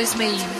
2000.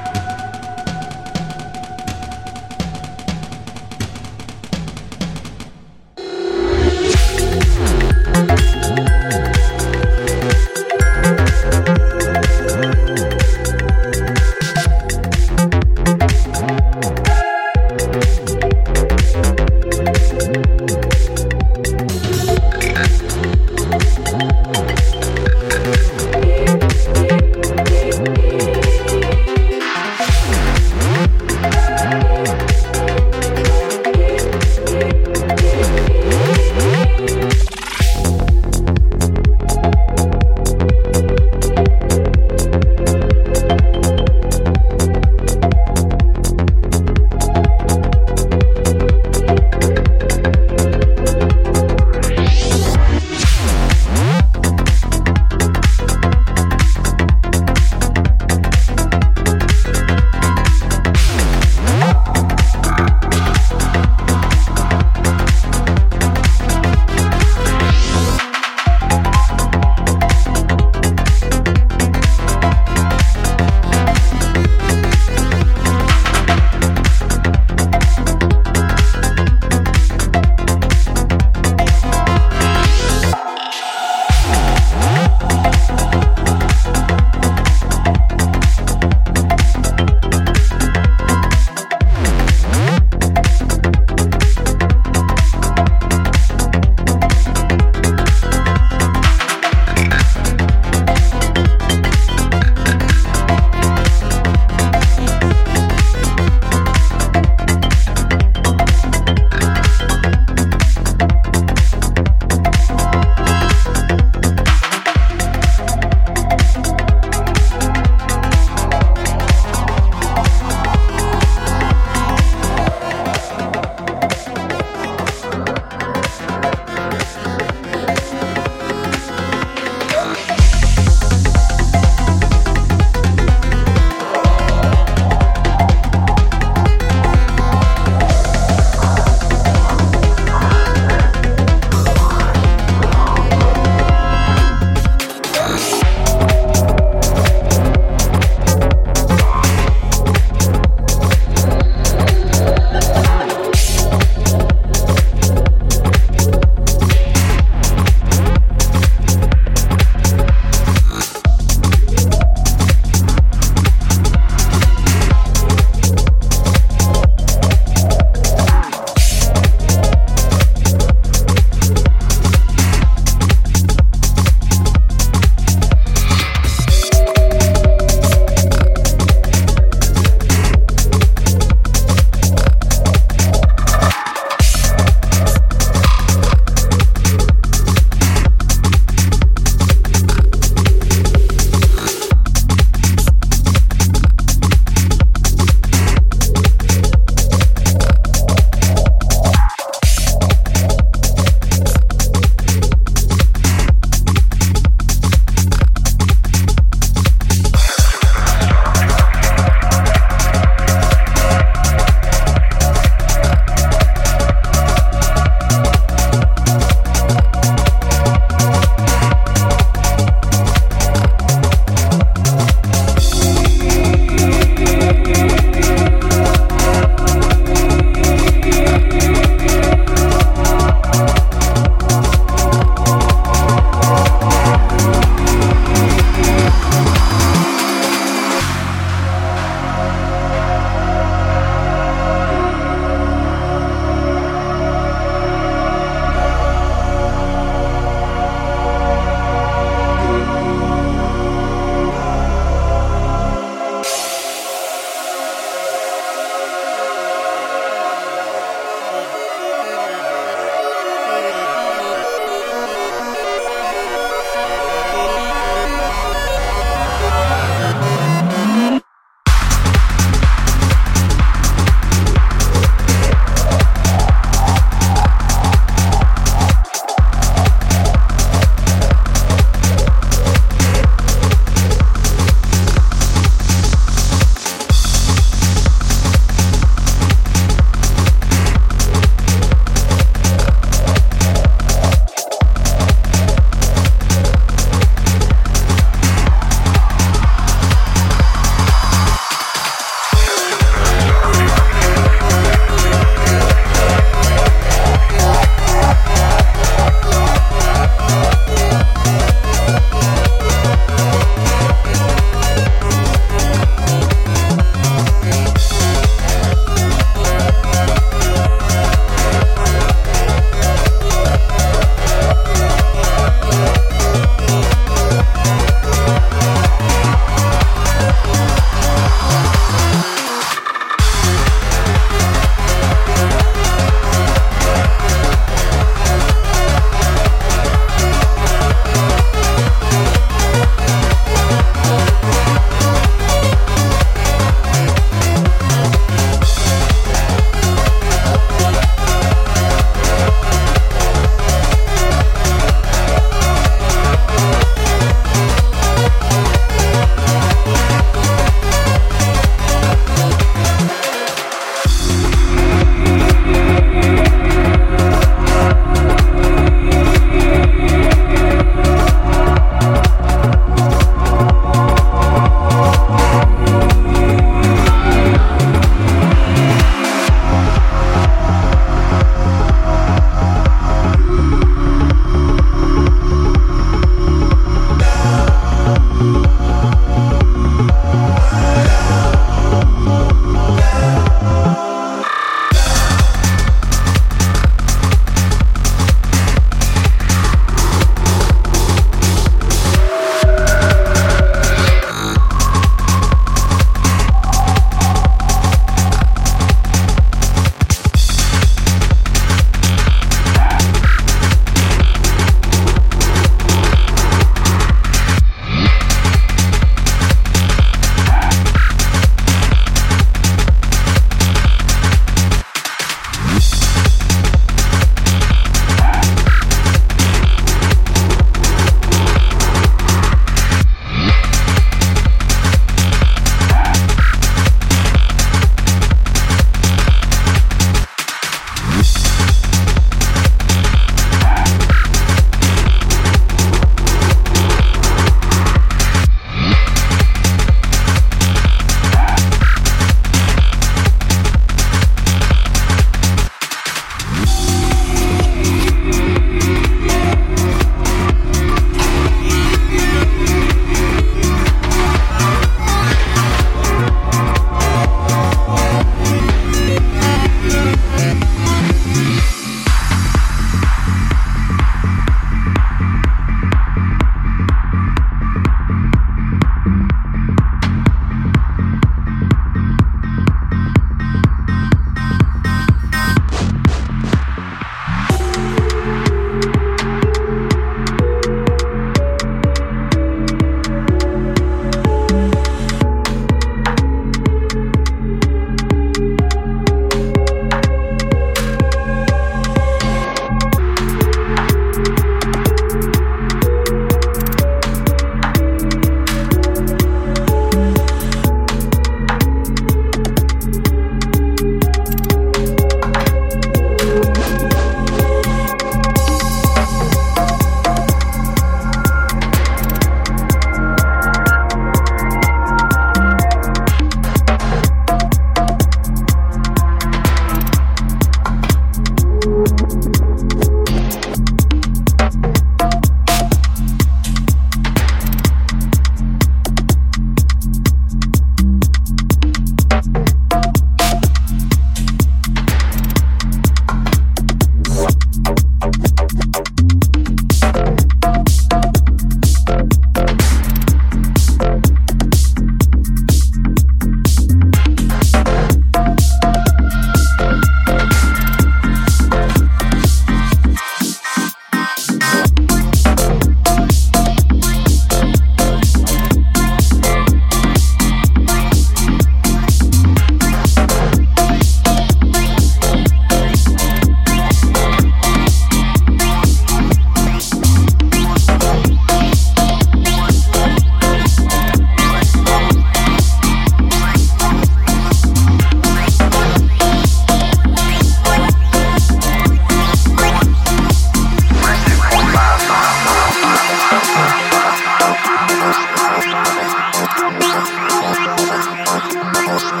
Thank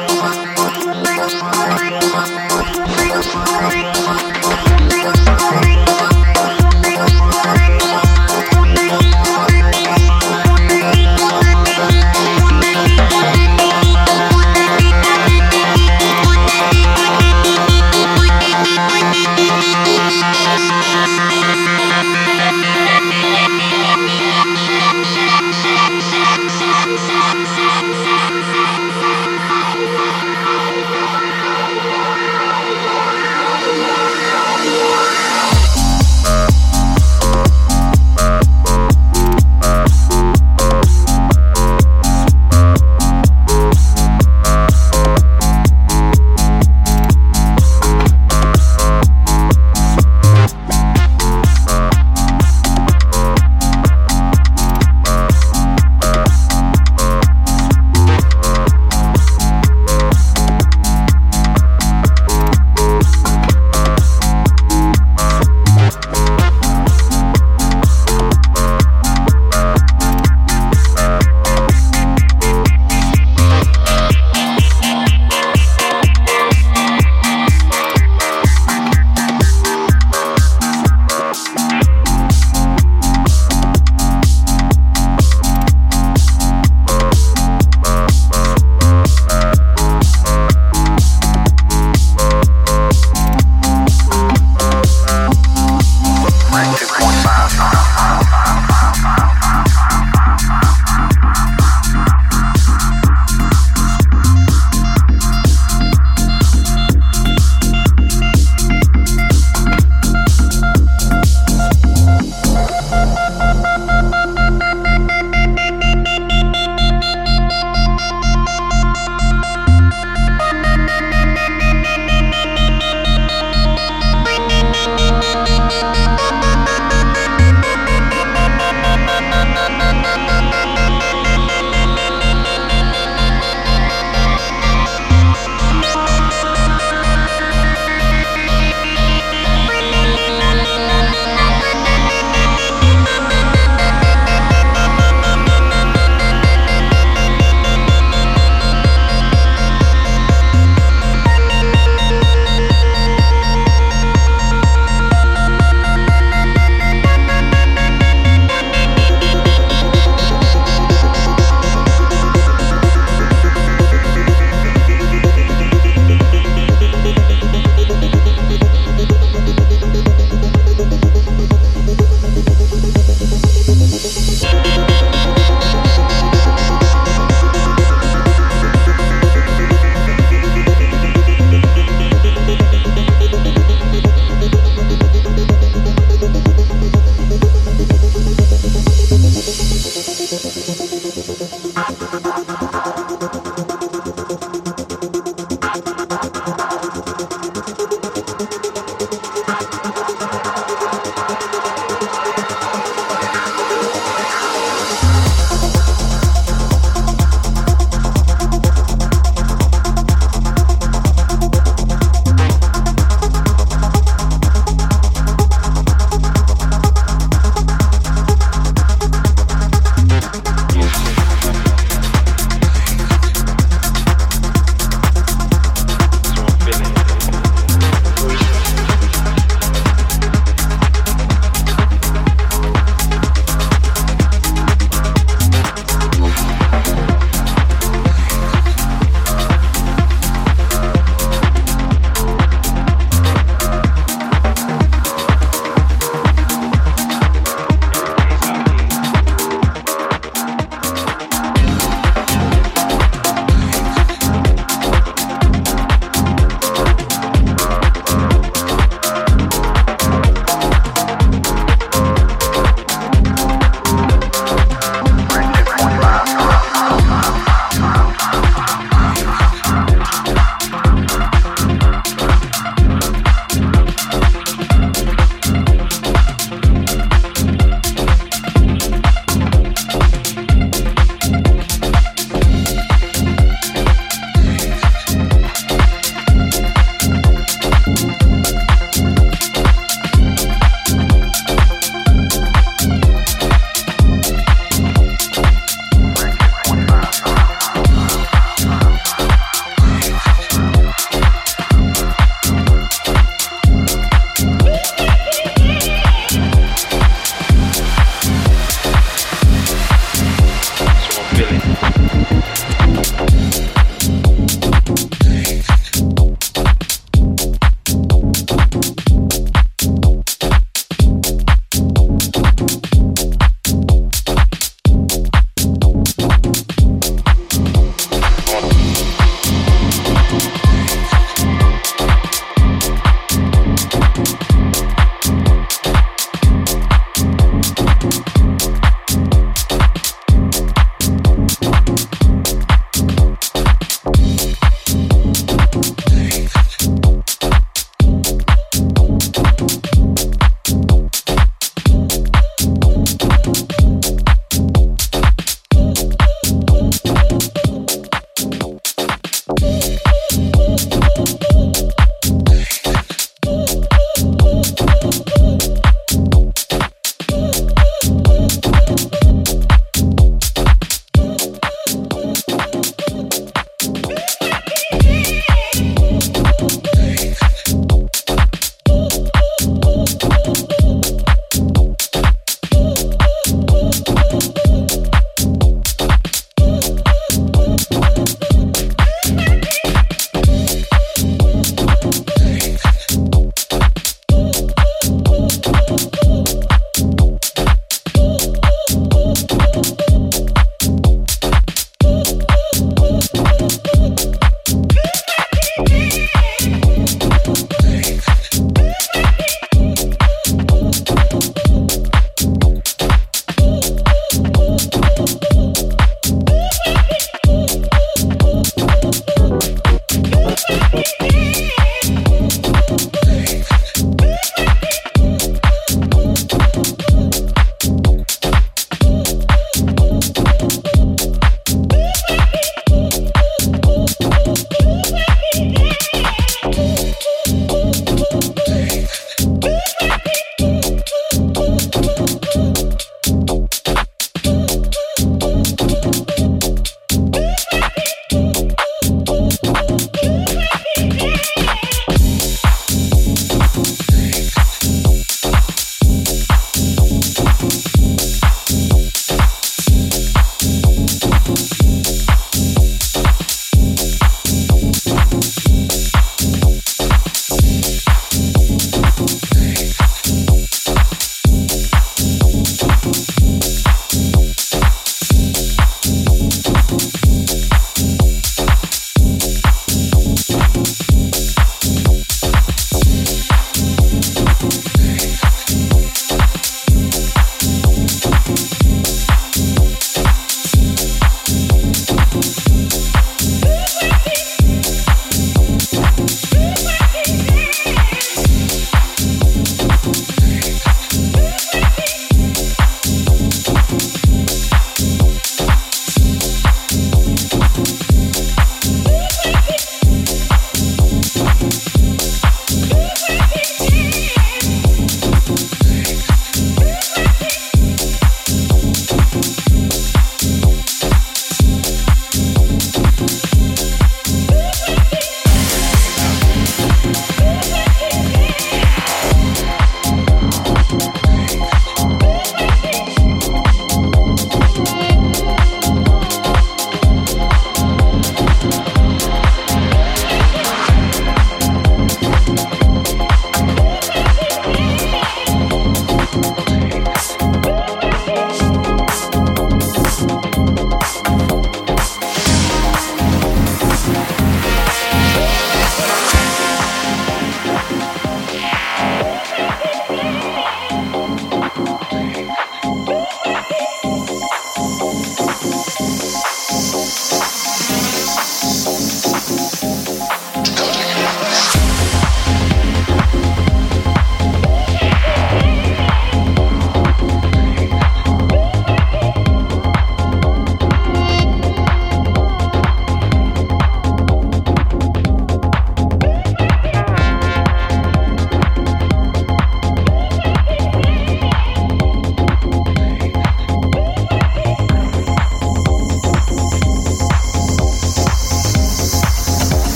you.